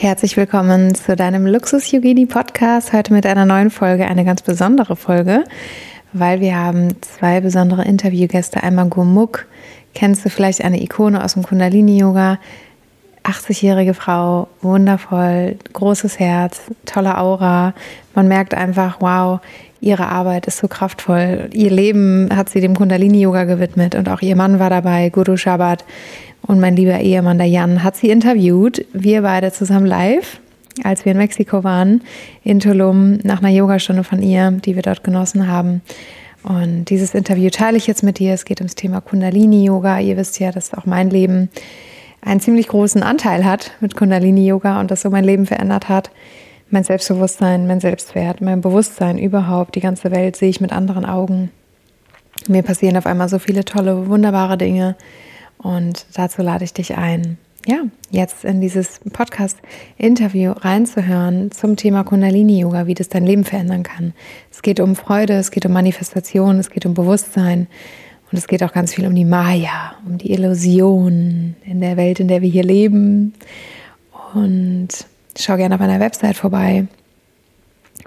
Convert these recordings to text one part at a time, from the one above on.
Herzlich willkommen zu deinem Luxus Yogini Podcast. Heute mit einer neuen Folge, eine ganz besondere Folge, weil wir haben zwei besondere Interviewgäste. Einmal Gurmuk, kennst du vielleicht eine Ikone aus dem Kundalini Yoga? 80-jährige Frau, wundervoll, großes Herz, tolle Aura. Man merkt einfach, wow, ihre Arbeit ist so kraftvoll. Ihr Leben hat sie dem Kundalini Yoga gewidmet und auch ihr Mann war dabei, Guru Shabbat und mein lieber Ehemann, der Jan, hat sie interviewt. Wir beide zusammen live, als wir in Mexiko waren, in Tulum, nach einer Yogastunde von ihr, die wir dort genossen haben. Und dieses Interview teile ich jetzt mit dir. Es geht ums Thema Kundalini-Yoga. Ihr wisst ja, dass auch mein Leben einen ziemlich großen Anteil hat mit Kundalini-Yoga und das so mein Leben verändert hat. Mein Selbstbewusstsein, mein Selbstwert, mein Bewusstsein überhaupt, die ganze Welt sehe ich mit anderen Augen. Mir passieren auf einmal so viele tolle, wunderbare Dinge und dazu lade ich dich ein, ja, jetzt in dieses Podcast-Interview reinzuhören zum Thema Kundalini-Yoga, wie das dein Leben verändern kann. Es geht um Freude, es geht um Manifestation, es geht um Bewusstsein und es geht auch ganz viel um die Maya, um die Illusion in der Welt, in der wir hier leben. Und schau gerne auf meiner Website vorbei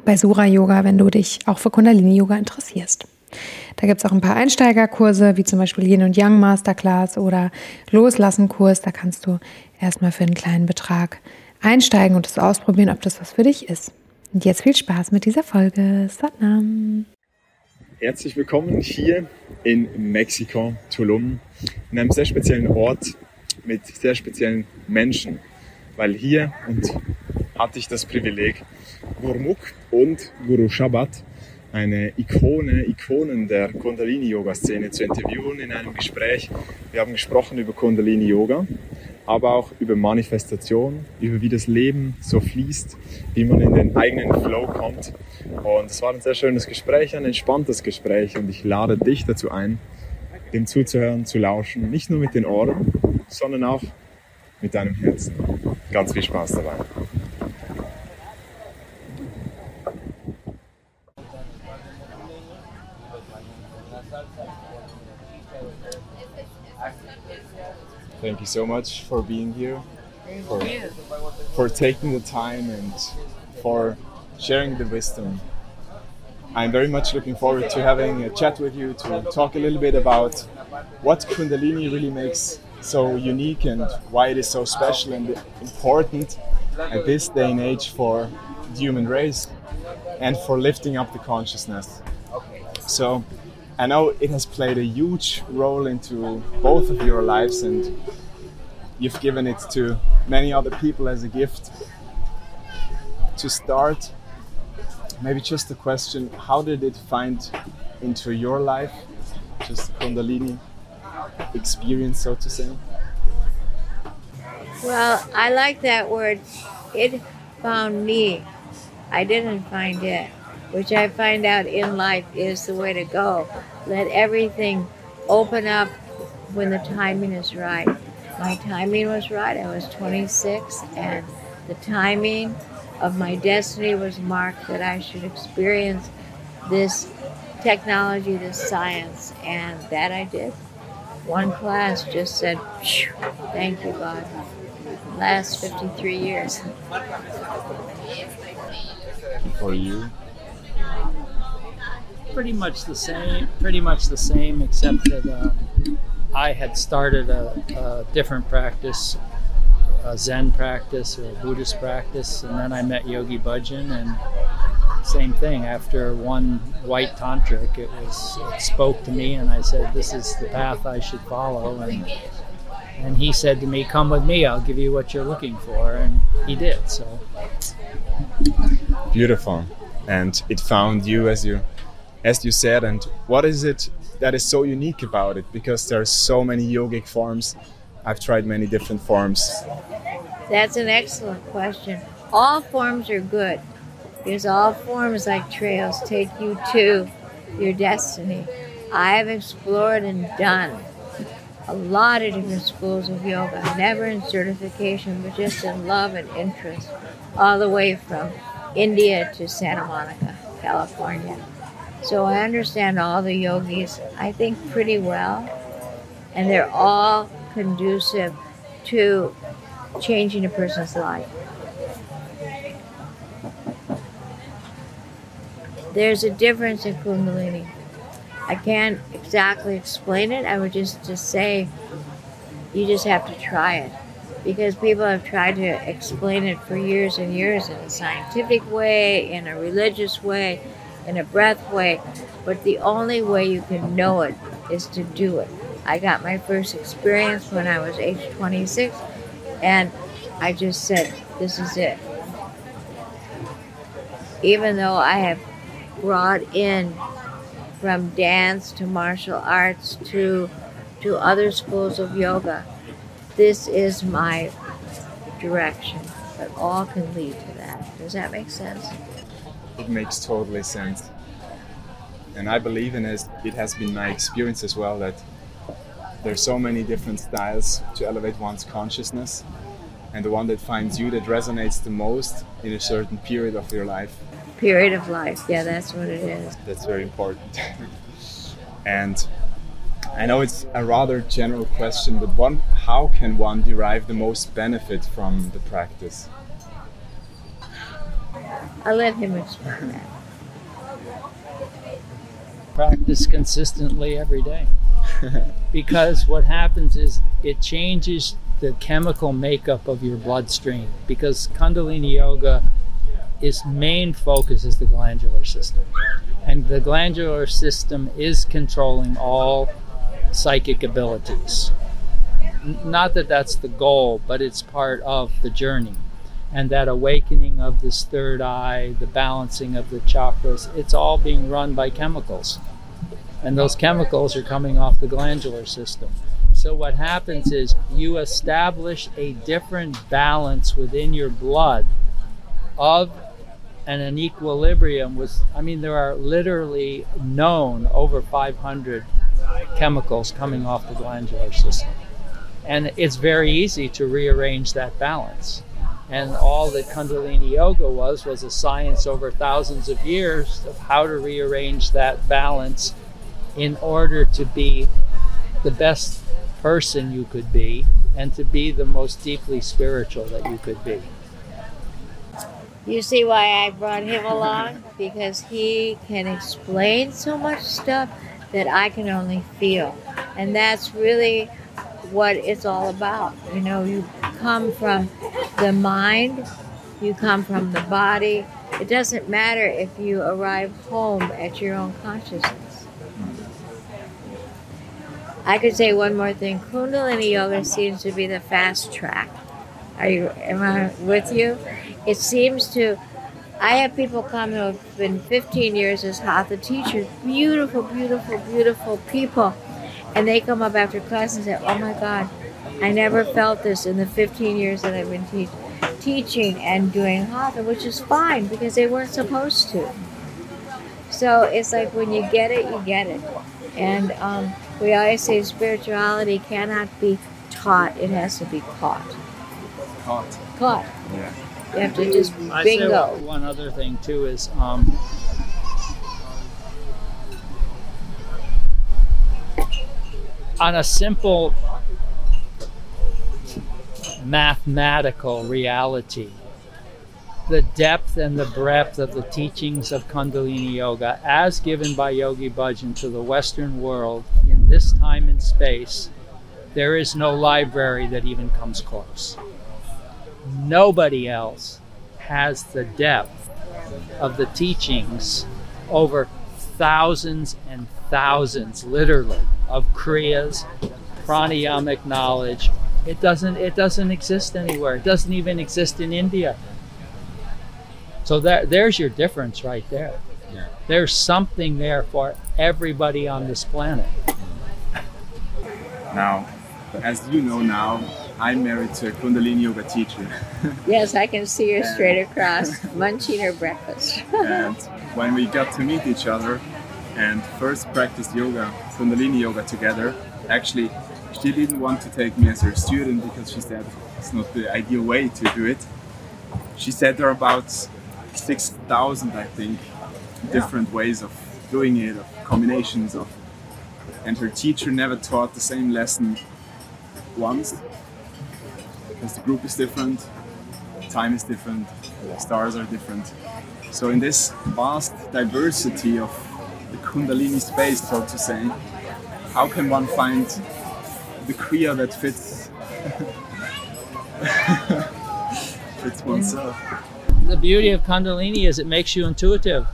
bei Sura Yoga, wenn du dich auch für Kundalini Yoga interessierst. Da gibt es auch ein paar Einsteigerkurse, wie zum Beispiel Yin und Yang Masterclass oder Loslassen Kurs. Da kannst du erstmal für einen kleinen Betrag einsteigen und es ausprobieren, ob das was für dich ist. Und jetzt viel Spaß mit dieser Folge. Satnam. Herzlich willkommen hier in Mexiko, Tulum, in einem sehr speziellen Ort mit sehr speziellen Menschen, weil hier und hatte ich das Privileg, Gurmuk und Guru Shabbat eine Ikone, Ikonen der Kundalini-Yoga-Szene zu interviewen in einem Gespräch. Wir haben gesprochen über Kundalini-Yoga, aber auch über Manifestation, über wie das Leben so fließt, wie man in den eigenen Flow kommt. Und es war ein sehr schönes Gespräch, ein entspanntes Gespräch und ich lade dich dazu ein, dem zuzuhören, zu lauschen, nicht nur mit den Ohren, sondern auch mit deinem Herzen. Ganz viel Spaß dabei. Thank you so much for being here, for, for taking the time and for sharing the wisdom. I'm very much looking forward to having a chat with you to talk a little bit about what Kundalini really makes so unique and why it is so special and important at this day and age for the human race and for lifting up the consciousness. So I know it has played a huge role into both of your lives, and you've given it to many other people as a gift. To start, maybe just a question how did it find into your life? Just Kundalini experience, so to say? Well, I like that word. It found me. I didn't find it which I find out in life is the way to go. Let everything open up when the timing is right. My timing was right. I was 26, and the timing of my destiny was marked that I should experience this technology, this science, and that I did. One class just said, Thank you, God. Last 53 years. For you, pretty much the same. Pretty much the same, except that uh, I had started a, a, different practice, a Zen practice or a Buddhist practice, and then I met Yogi Bhajan, and same thing. After one white tantric, it was it spoke to me, and I said, "This is the path I should follow." And and he said to me, "Come with me. I'll give you what you're looking for," and he did. So beautiful, and it found you as you as you said, and what is it that is so unique about it? Because there are so many yogic forms. I've tried many different forms. That's an excellent question. All forms are good because all forms, like trails, take you to your destiny. I have explored and done a lot of different schools of yoga, never in certification, but just in love and interest, all the way from India to Santa Monica, California. So I understand all the yogis, I think, pretty well, and they're all conducive to changing a person's life. There's a difference in Kundalini. I can't exactly explain it. I would just, just say you just have to try it. Because people have tried to explain it for years and years in a scientific way, in a religious way, in a breath way. But the only way you can know it is to do it. I got my first experience when I was age 26, and I just said, This is it. Even though I have brought in from dance to martial arts to to other schools of yoga. This is my direction, but all can lead to that. Does that make sense? It makes totally sense. And I believe in it. It has been my experience as well that there's so many different styles to elevate one's consciousness. And the one that finds you that resonates the most in a certain period of your life period of life. Yeah, that's what it is. That's very important. and I know it's a rather general question, but one, how can one derive the most benefit from the practice? I'll let him explain that. Practice consistently every day. because what happens is it changes the chemical makeup of your bloodstream. Because Kundalini Yoga its main focus is the glandular system. And the glandular system is controlling all psychic abilities. Not that that's the goal, but it's part of the journey. And that awakening of this third eye, the balancing of the chakras, it's all being run by chemicals. And those chemicals are coming off the glandular system. So, what happens is you establish a different balance within your blood of and an equilibrium was i mean there are literally known over 500 chemicals coming off the glandular system and it's very easy to rearrange that balance and all that kundalini yoga was was a science over thousands of years of how to rearrange that balance in order to be the best person you could be and to be the most deeply spiritual that you could be you see why I brought him along? Because he can explain so much stuff that I can only feel. And that's really what it's all about. You know, you come from the mind, you come from the body. It doesn't matter if you arrive home at your own consciousness. I could say one more thing. Kundalini Yoga seems to be the fast track. Are you am I with you? it seems to I have people come who have been 15 years as hatha teachers, beautiful, beautiful, beautiful people. And they come up after class and say, Oh my God, I never felt this in the 15 years that I've been te- teaching and doing hatha, which is fine because they weren't supposed to. So it's like when you get it, you get it. And um, we always say spirituality cannot be taught, it has to be caught. Caught. Caught. Yeah. You have to just I bingo. Say one other thing too is um, on a simple mathematical reality, the depth and the breadth of the teachings of Kundalini Yoga, as given by Yogi Bhajan to the Western world in this time and space, there is no library that even comes close. Nobody else has the depth of the teachings over thousands and thousands, literally, of kriyas, pranayamic knowledge. It doesn't it doesn't exist anywhere. It doesn't even exist in India. So there, there's your difference right there. Yeah. There's something there for everybody on this planet. Now, as you know now, I'm married to a Kundalini yoga teacher. Yes, I can see her straight across, munching her breakfast. and when we got to meet each other and first practiced yoga, Kundalini yoga together, actually, she didn't want to take me as her student because she said it's not the ideal way to do it. She said there are about 6,000, I think, different ways of doing it, of combinations of. And her teacher never taught the same lesson once because the group is different, time is different, stars are different. So in this vast diversity of the Kundalini space, so to say, how can one find the Kriya that fits fits oneself? The beauty of Kundalini is it makes you intuitive.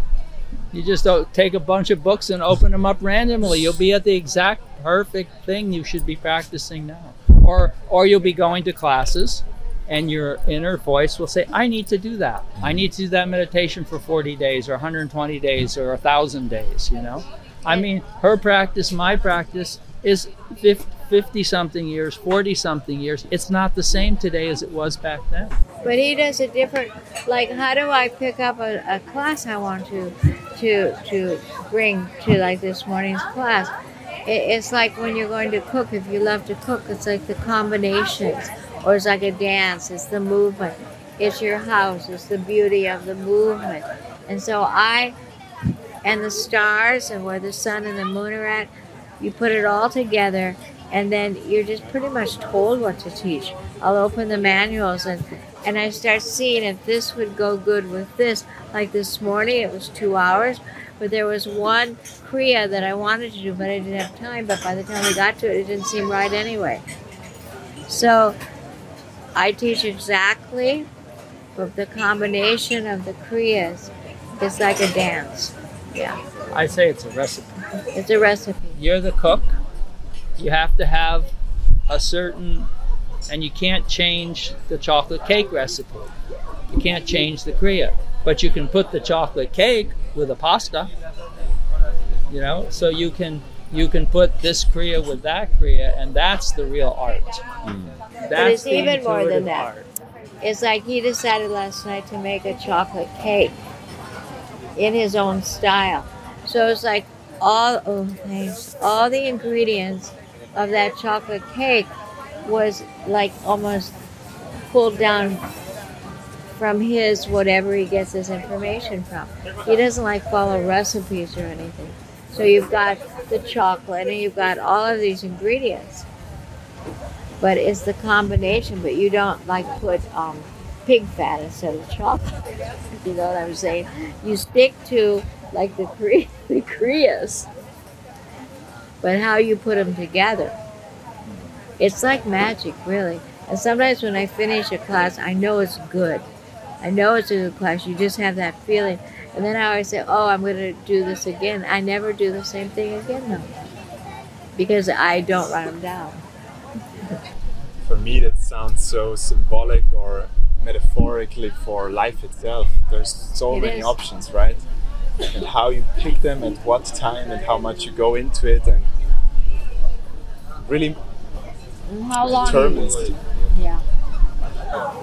You just don't take a bunch of books and open them up randomly. You'll be at the exact perfect thing you should be practicing now. Or or you'll be going to classes and your inner voice will say, I need to do that. I need to do that meditation for 40 days or 120 days or 1,000 days, you know? I mean, her practice, my practice is 50 something years, 40 something years. It's not the same today as it was back then. But he does a different. Like, how do I pick up a, a class I want to to to bring to like this morning's class? It, it's like when you're going to cook. If you love to cook, it's like the combinations, or it's like a dance. It's the movement. It's your house. It's the beauty of the movement. And so I, and the stars, and where the sun and the moon are at, you put it all together and then you're just pretty much told what to teach. I'll open the manuals and and I start seeing if this would go good with this. Like this morning, it was two hours, but there was one Kriya that I wanted to do, but I didn't have time. But by the time we got to it, it didn't seem right anyway. So I teach exactly, but the combination of the Kriyas is like a dance. Yeah, I say it's a recipe. it's a recipe. You're the cook. You have to have a certain, and you can't change the chocolate cake recipe. You can't change the Kriya, but you can put the chocolate cake with a pasta. You know, so you can you can put this Kriya with that Kriya, and that's the real art. Mm. That's But it's the even more than that. art. It's like he decided last night to make a chocolate cake in his own style. So it's like all oh thanks. All the ingredients of that chocolate cake was like almost pulled down from his whatever he gets his information from. He doesn't like follow recipes or anything. So you've got the chocolate and you've got all of these ingredients but it's the combination. But you don't like put um, pig fat instead of chocolate. you know what I'm saying? You stick to like the the Kriyas, but how you put them together. It's like magic, really. And sometimes when I finish a class, I know it's good. I know it's a good class. You just have that feeling. And then I always say, oh, I'm going to do this again. I never do the same thing again, though. Because I don't write them down. For me, that sounds so symbolic or metaphorically for life itself. There's so It many is. options, right? And how you pick them, at what time, and how much you go into it, and really How long? determines. Yeah.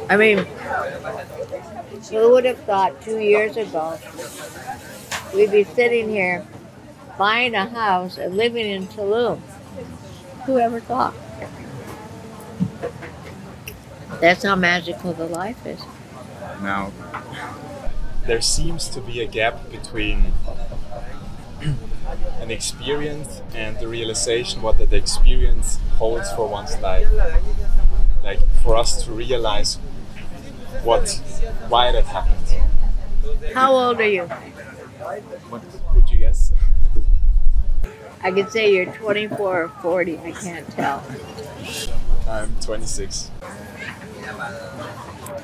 I mean, who would have thought two years ago we'd be sitting here buying a house and living in Tulum? Who ever thought? That's how magical the life is. Now, there seems to be a gap between an experience and the realization what that experience holds for one's life. Like for us to realize what, why that happened. How old are you? What would you guess? I could say you're 24 or 40. I can't tell. I'm 26.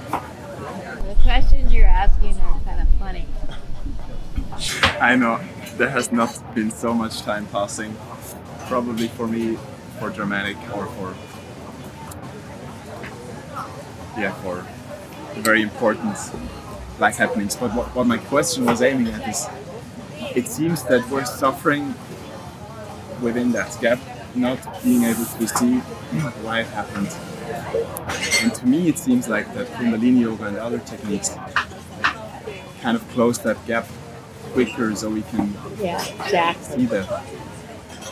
The questions you're asking are kind of funny. I know there has not been so much time passing. Probably for me, for dramatic or for yeah, for very important life happenings. But what, what my question was aiming at is, it seems that we're suffering within that gap, not being able to see why it happened. And to me, it seems like that Kundalini yoga and other techniques kind of close that gap quicker so we can Yeah, exactly. see that.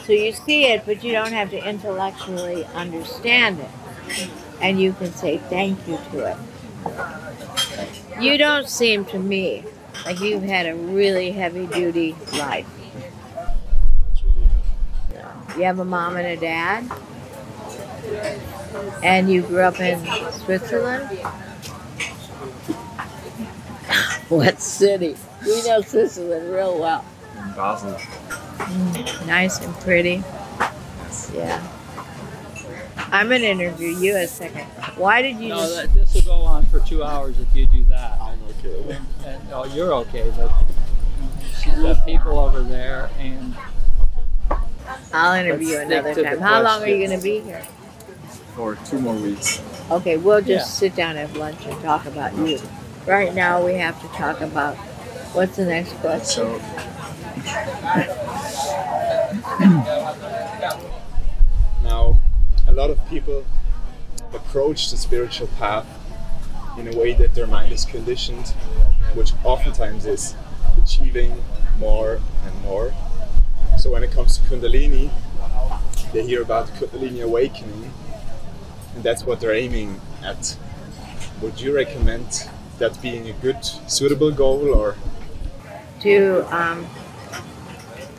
So you see it, but you don't have to intellectually understand it. And you can say thank you to it. You don't seem to me like you've had a really heavy duty life. You have a mom and a dad, and you grew up in Switzerland. what city? We know Switzerland real well. In Basel. Mm, nice and pretty. Yeah. I'm gonna interview you a second. Why did you No, just that, this will go on for two hours if you do that. I'm okay. And, oh, you're okay, but she's got people over there, and I'll interview you Let's stick another time. How long are you gonna be here? For two more weeks. Okay, we'll just Yeah. sit down and have lunch and talk about you. Right now we have to talk about what's the next question? So now a lot of people approach the spiritual path in a way that their mind is conditioned, which oftentimes is achieving more and more. So when it comes to Kundalini, they hear about Kundalini awakening, and that's what they're aiming at. Would you recommend that being a good, suitable goal, or To um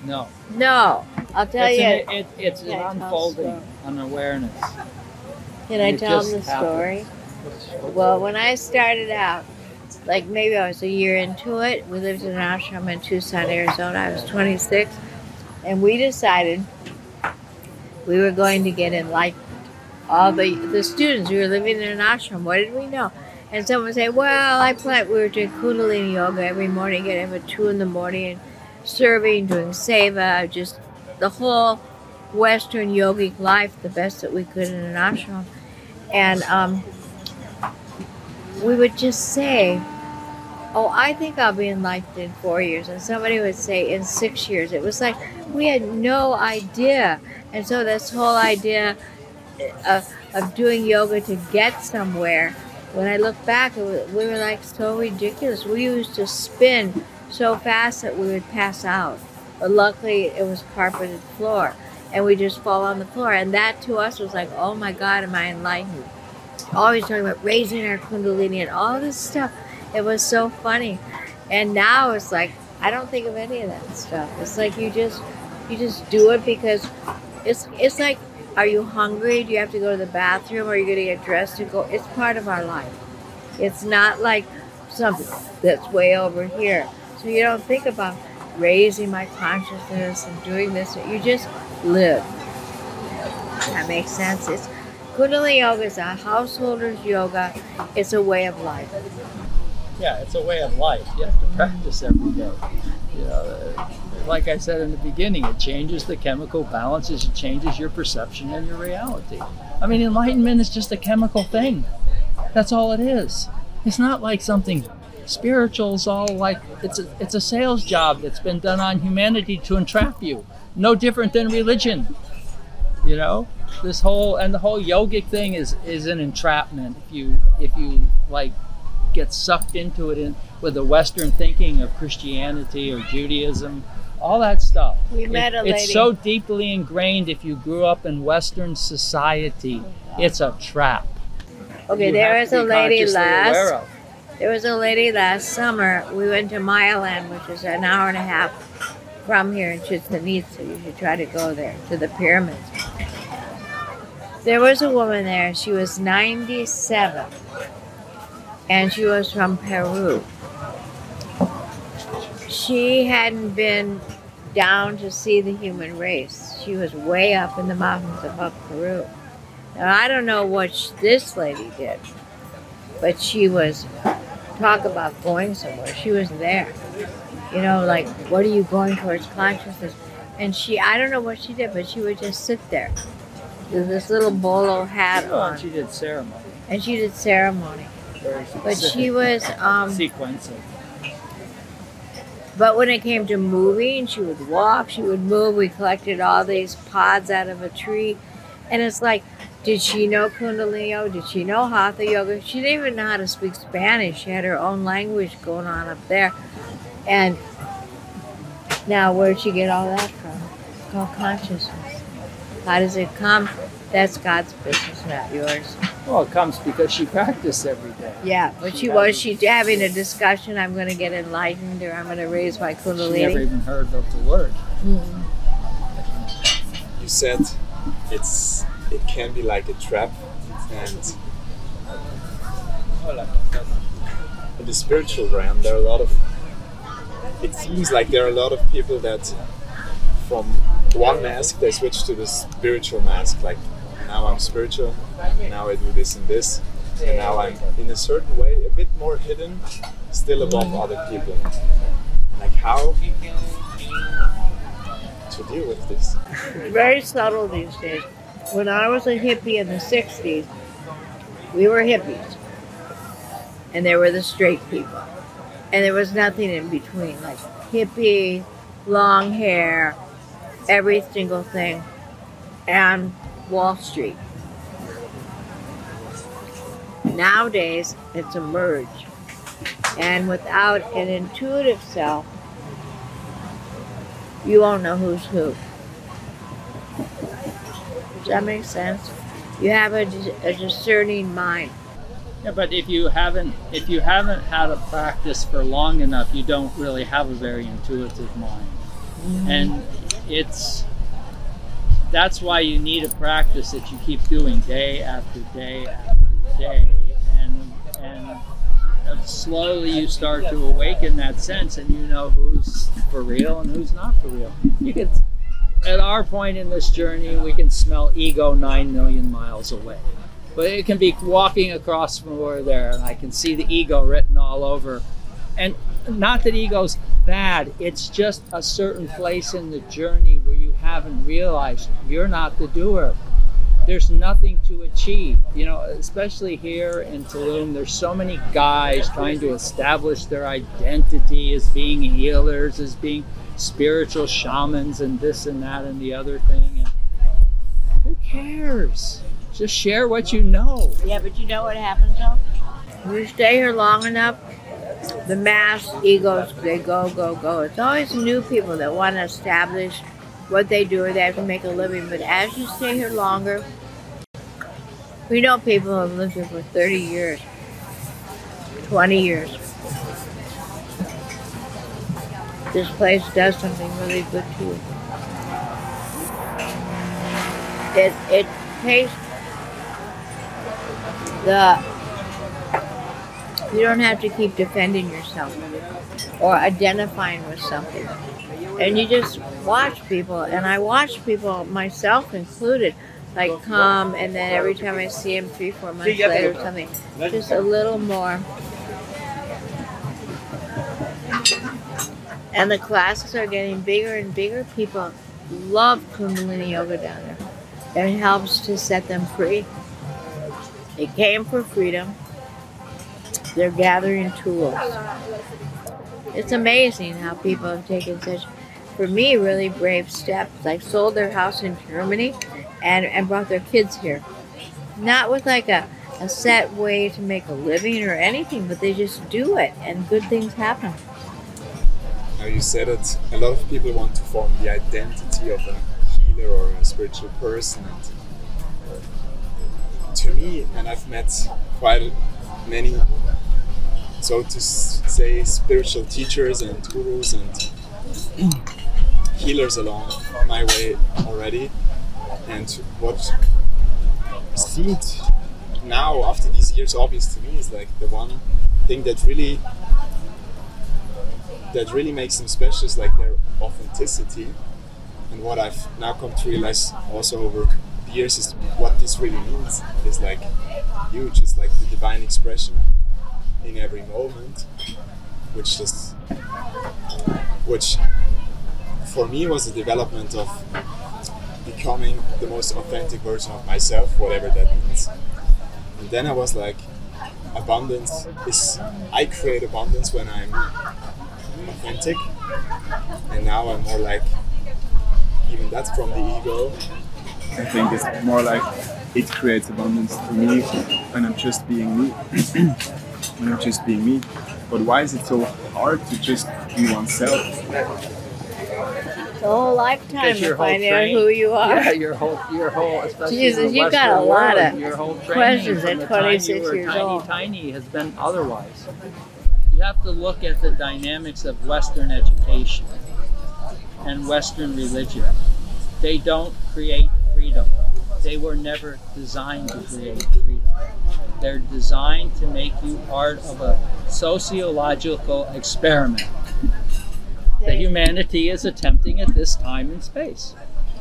no. no. I'll tell it's you an, it, it's an unfolding, an awareness. can I tell them the story? happens. Well, when I started out, like maybe I was a year into it, we lived in an ashram in Tucson, Arizona. I was 26, and we decided we were going to get enlightened. All the the students, we were living in an ashram. What did we know? And someone would say, "Well, I planned we were doing Kundalini yoga every morning, getting up at two in the morning, and serving, doing seva, just the whole Western yogic life, the best that we could in an ashram." And um, we would just say, Oh, I think I'll be enlightened in four years. And somebody would say, In six years. It was like we had no idea. And so, this whole idea of, of doing yoga to get somewhere, when I look back, was, we were like so ridiculous. We used to spin so fast that we would pass out. But luckily, it was carpeted floor. And we just fall on the floor. And that to us was like, Oh my God, am I enlightened? always talking about raising our kundalini and all this stuff. It was so funny. And now it's like I don't think of any of that stuff. It's like you just you just do it because it's it's like are you hungry? Do you have to go to the bathroom? Are you going to get dressed to go? It's part of our life. It's not like something that's way over here. So you don't think about raising my consciousness and doing this. You just live. That makes sense. It's Kundalini yoga is a householder's yoga. It's a way of life. Yeah, it's a way of life. You have to practice every day. You know, uh, like I said in the beginning, it changes the chemical balances, it changes your perception and your reality. I mean, enlightenment is just a chemical thing. That's all it is. It's not like something spiritual is all like it's a, it's a sales job that's been done on humanity to entrap you. No different than religion. You know, this whole and the whole yogic thing is is an entrapment. If you if you like get sucked into it in, with the Western thinking of Christianity or Judaism, all that stuff. We met a lady. It's so deeply ingrained if you grew up in Western society. It's a trap. Okay, You there have was to a lady consciously aware last. There was a lady last summer. We went to Mayaland, which is an hour and a half from here in Chichen Itza. You should try to go there to the pyramids. There was a woman there. She was 97, and she was from Peru. She hadn't been down to see the human race. She was way up in the mountains above Peru. Now I don't know what this lady did, but she was talk about going somewhere. She was there. You know, like what are you going towards consciousness? And she, I don't know what she did, but she would just sit there with this little bolo hat Oh, and on, she did ceremony. and she did ceremony. But she was, um, sequencing. but when it came to moving, she would walk, she would move. We collected all these pods out of a tree, And it's like, did she know Kundalini yoga? Did she know Hatha yoga? She didn't even know how to speak Spanish. She had her own language going on up there. And now, where'd she get all that from? It's called consciousness. How does it come? That's God's business, not yours. Well, it comes because she practiced every day. Yeah, but she was she having a discussion. I'm going to get enlightened, or I'm going to raise my kundalini. She never even heard of the word. Mm. You said it's it can be like a trap, and in the spiritual realm, there are a lot of. It seems like there are a lot of people that, from one mask, they switch to the spiritual mask. Like now I'm spiritual, now I do this and this, and now I'm in a certain way a bit more hidden, still above other people. Like how to deal with this? Very subtle these days. When I was a hippie in the 60s, we were hippies. And there were the straight people. And there was nothing in between, like hippie, long hair, every single thing, and Wall Street. Nowadays, it's a merge. And without an intuitive self, you won't know who's who. That make sense? You have a, a discerning mind. Yeah, but if you haven't if you haven't had a practice for long enough, you don't really have a very intuitive mind. Mm-hmm. And it's that's why you need a practice that you keep doing day after day after day and and slowly you start to awaken that sense and you know who's for real and who's not for real. You can at our point in this journey, we can smell ego nine million miles away. But it can be walking across from over there, and I can see the ego written all over. And not that ego's bad, it's just a certain place in the journey where you haven't realized you're not the doer. There's nothing to achieve. You know, especially here in Tulum, there's so many guys trying to establish their identity as being healers, as being spiritual shamans, and this and that and the other thing. And who cares? Just share what you know. Yeah, but you know what happens though? You stay here long enough, the mass egos, they go, go, go. It's always new people that want to establish what they do or they have to make a living. But as you stay here longer, we know people who have lived here for 30 years, 20 years. This place does something really good to you. It, it tastes the you don't have to keep defending yourself or identifying with something and you just watch people and i watch people myself included like come and then every time i see him three four months later or something just a little more and the classes are getting bigger and bigger people love kundalini yoga down there it helps to set them free they came for freedom. They're gathering tools. It's amazing how people have taken such, for me, really brave steps. Like sold their house in Germany and, and brought their kids here. Not with like a, a set way to make a living or anything, but they just do it and good things happen. You said it. A lot of people want to form the identity of a healer or a spiritual person. And uh, to me, and I've met quite many, so to say, spiritual teachers and gurus and healers along my way already. And what seemed now, after these years, obvious to me is like the one thing that really that really makes them special is like their authenticity. And what I've now come to realize also over the years is what this really means is like huge. It's like the divine expression in every moment, which just which for me was the development of becoming the most authentic version of myself, whatever that means. And then I was like, abundance is I create abundance when I'm authentic, and now I'm more like even that's from the ego. I think it's more like it creates abundance to me when I'm just being me. when I'm just being me. But why is it so hard to just be oneself? The whole lifetime Because your to find out who you are. Yeah, your whole, your whole, especially Jesus, the you got a lot world, of your whole training questions from at the time 26 you were years tiny, old. tiny has been otherwise. You have to look at the dynamics of Western education and Western religion. They don't create freedom. They were never designed to create freedom. They're designed to make you part of a sociological experiment that humanity is attempting at this time and space.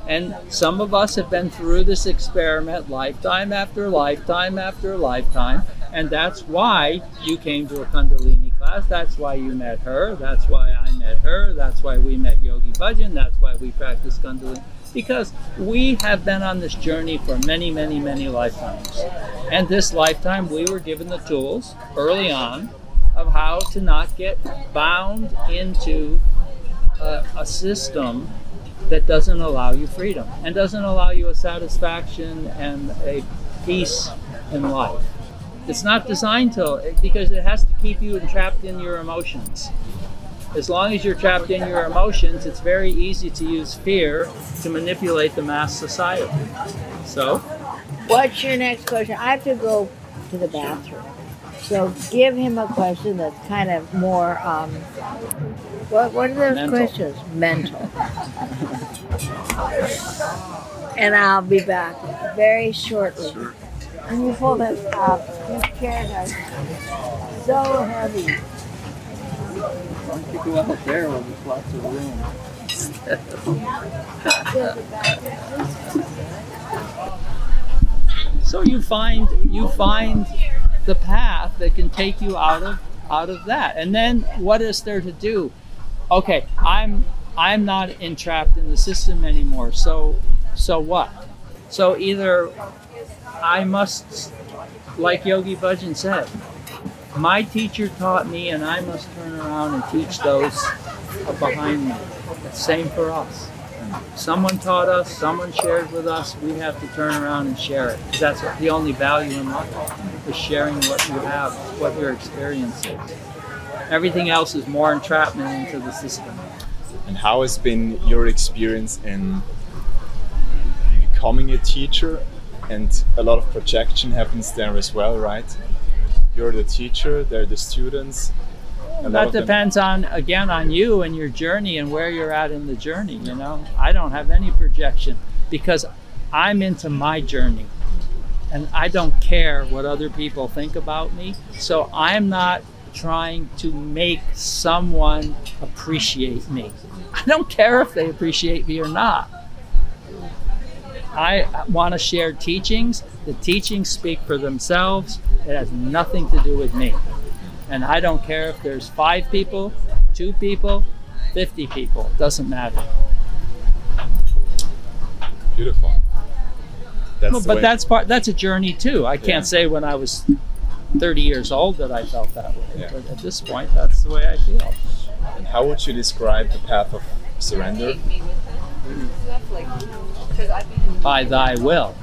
And some of us have been through this experiment lifetime after lifetime after lifetime. And that's why you came to a Kundalini That's why you met her. That's why I met her. That's why we met Yogi Bhajan. That's why we practice Kundalini. Because we have been on this journey for many, many, many lifetimes. And this lifetime, we were given the tools early on of how to not get bound into a, a system that doesn't allow you freedom and doesn't allow you a satisfaction and a peace in life. It's not designed to because it has to keep you entrapped in your emotions. As long as you're trapped in your emotions, it's very easy to use fear to manipulate the mass society. So, What's your next question? I have to go to the bathroom. So give him a question that's kind of more, um, what, what are those Mental. questions? Mental. and I'll be back very shortly. And you pull this up. These chairs are so heavy. why don't you go out there where there's lots of room? So you find you find the path that can take you out of out of that. And then what is there to do? Okay, I'm I'm not entrapped in the system anymore. So so what? So either I must like Yogi Bhajan said, my teacher taught me and I must turn around and teach those behind me. Same for us. Someone taught us, someone shared with us, we have to turn around and share it. That's the only value in life, is sharing what you have, what your experience is. Everything else is more entrapment into the system. And how has been your experience in becoming a teacher? And a lot of projection happens there as well, right? You're the teacher, they're the students. That of them- depends on again on you and your journey and where you're at in the journey. You know, I don't have any projection because I'm into my journey, and I don't care what other people think about me. So I'm not trying to make someone appreciate me. I don't care if they appreciate me or not. I want to share teachings. The teachings speak for themselves. It has nothing to do with me. And I don't care if there's five people, two people, 50 people, it doesn't matter. Beautiful. That's Well, but that's part that's a journey too. I can't Yeah. say when I was 30 years old that I felt that way. Yeah. But at this point, that's the way I feel. And how would you describe the path of surrender? By thy will.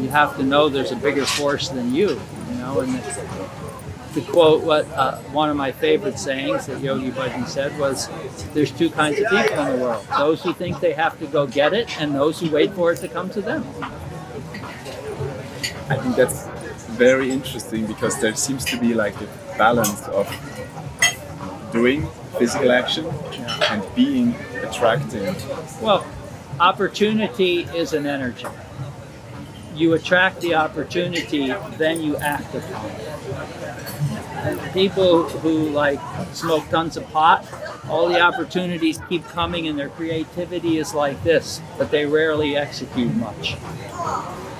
You have to know there's a bigger force than you, you know, and it's- to quote what uh, one of my favorite sayings that Yogi Bhajan said was, "There's two kinds of people in the world: those who think they have to go get it, and those who wait for it to come to them." I think that's very interesting because there seems to be like a balance of doing physical action and being attracting. Well, opportunity is an energy. You attract the opportunity, then you act upon it. And people who like smoke tons of pot, all the opportunities keep coming and their creativity is like this, but they rarely execute much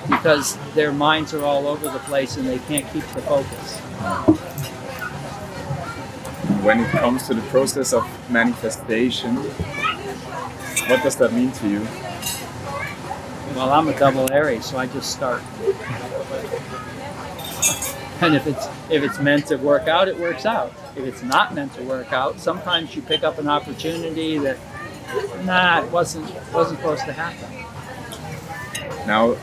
because their minds are all over the place and they can't keep the focus. When it comes to the process of manifestation, what does that mean to you? Well, I'm a double Aries, so I just start. And if it's if it's meant to work out, it works out. If it's not meant to work out, sometimes you pick up an opportunity that nah, it wasn't wasn't supposed to happen. Now,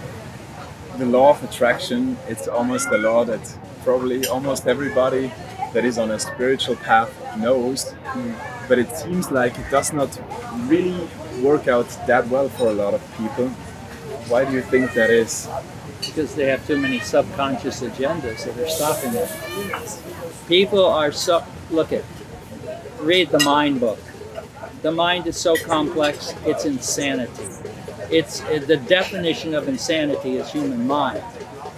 the law of attraction, it's almost a law that probably almost everybody that is on a spiritual path knows, but it seems like it does not really work out that well for a lot of people. Why do you think that is? Because they have too many subconscious agendas that are stopping them. People are so look at read the mind book. The mind is so complex, it's insanity. It's the definition of insanity is human mind.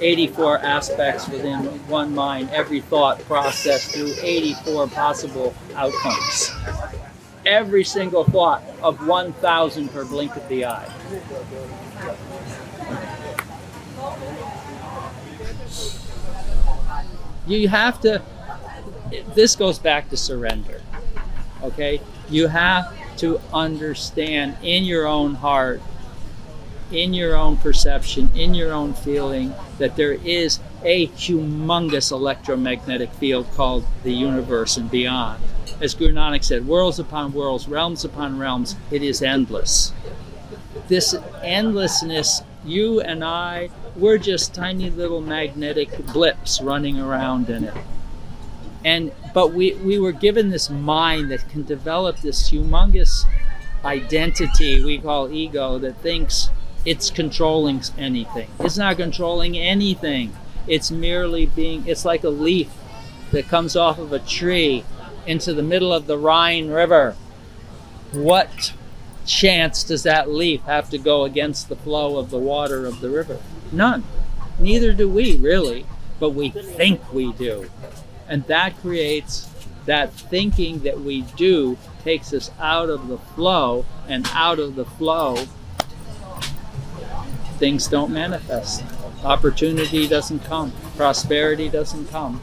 84 aspects within one mind, every thought processed through 84 possible outcomes. Every single thought of 1,000 per blink of the eye. You have to, this goes back to surrender. Okay? You have to understand in your own heart, in your own perception, in your own feeling, that there is a humongous electromagnetic field called the universe and beyond. As Guru Nanak said, worlds upon worlds, realms upon realms, it is endless. This endlessness, you and I, we're just tiny little magnetic blips running around in it. And but we we were given this mind that can develop this humongous identity we call ego that thinks it's controlling anything. It's not controlling anything. It's merely being it's like a leaf that comes off of a tree into the middle of the rhine river. What chance does that leaf have to go against the flow of the water of the river? None. Neither do we really but we think we do. And that creates that thinking that we do takes us out of the flow, and out of the flow, things don't manifest. Opportunity doesn't come, prosperity doesn't come.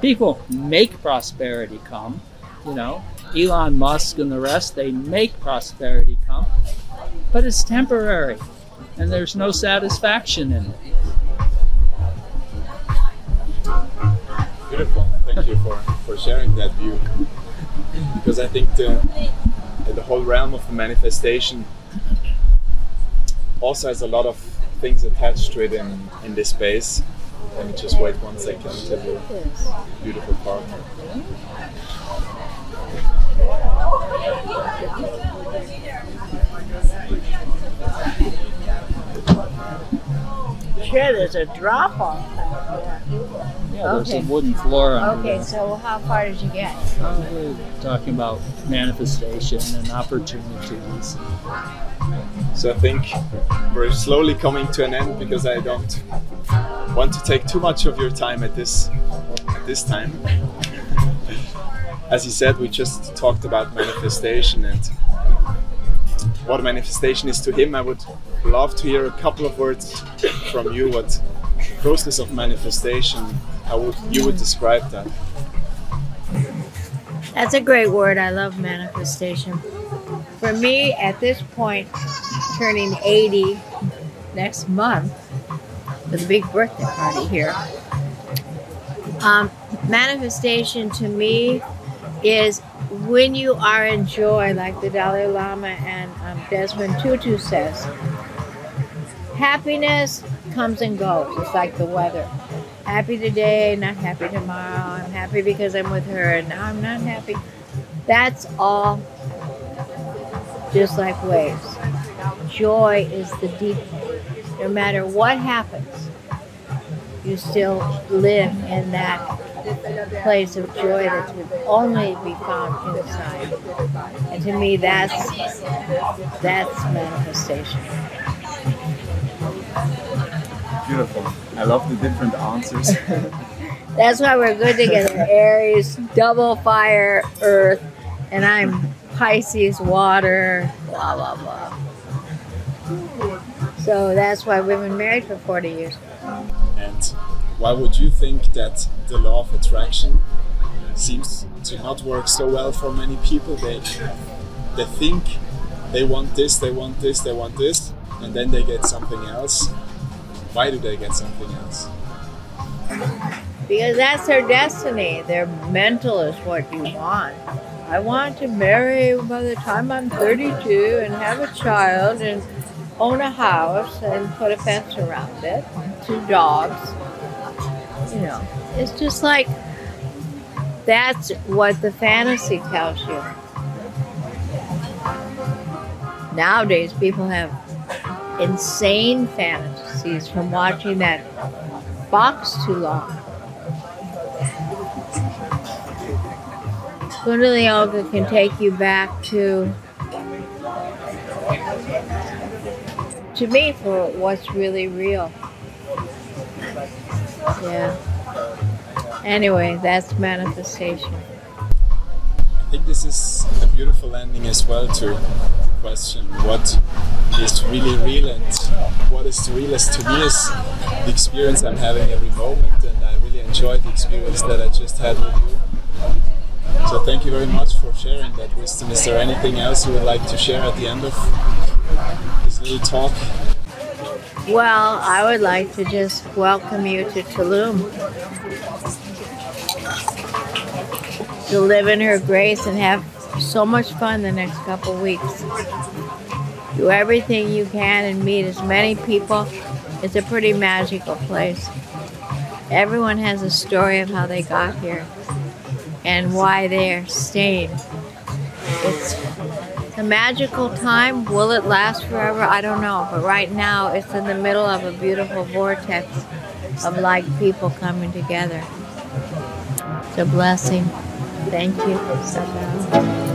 People make prosperity come, you know, Elon Musk and the rest, they make prosperity come, but it's temporary and there's no satisfaction in it. Beautiful. Thank you for, for sharing that view. Because I think the, the whole realm of the manifestation also has a lot of things attached to it in, in this space. Let me just wait one second to the beautiful part. Sure, there's a drop off. Yeah, there's Okay. a wooden floor under Okay, there. so how far did you get? Uh, we're talking about manifestation and opportunities. So I think we're slowly coming to an end because I don't want to take too much of your time at this at this time. As you said, we just talked about manifestation and what manifestation is to him. I would love to hear a couple of words from you. What process of manifestation? How would you would describe that? That's a great word. I love manifestation. For me, at this point, turning 80 next month, a big birthday party here, um, manifestation to me is when you are in joy, like the Dalai Lama and um, Desmond Tutu says. Happiness comes and goes. It's like the weather. Happy today, not happy tomorrow. I'm happy because I'm with her, and now I'm not happy. That's all just like waves. Joy is the deep. No matter what happens, you still live in that place of joy that would only be found inside. And to me, that's that's manifestation. Beautiful. I love the different answers. That's why we're good together. Aries, double fire, earth, and I'm Pisces, water, blah, blah, blah. So that's why we've been married for 40 years. And why would you think that the law of attraction seems to not work so well for many people? They they think they want this, they want this, they want this, and then they get something else. Why do they get something else? Because that's their destiny. Their mental is what you want. I want to marry by the time I'm 32 and have a child and own a house and put a fence around it, two dogs. You know, it's just like that's what the fantasy tells you. Nowadays, people have insane fantasies from watching that box too long. Kundalini Yoga can take you back to to me for what's really real. Yeah. Anyway, that's manifestation. I think this is a beautiful ending as well to the question what is really real and what is the realest to me is the experience I'm having every moment and I really enjoyed the experience that I just had with you. So thank you very much for sharing that wisdom. Is there anything else you would like to share at the end of this little talk? Well, I would like to just welcome you to Tulum. To live in her grace and have so much fun the next couple weeks. Do everything you can and meet as many people. It's a pretty magical place. Everyone has a story of how they got here and why they're staying. It's a magical time. Will it last forever? I don't know. But right now, it's in the middle of a beautiful vortex of like people coming together. It's a blessing. Thank you.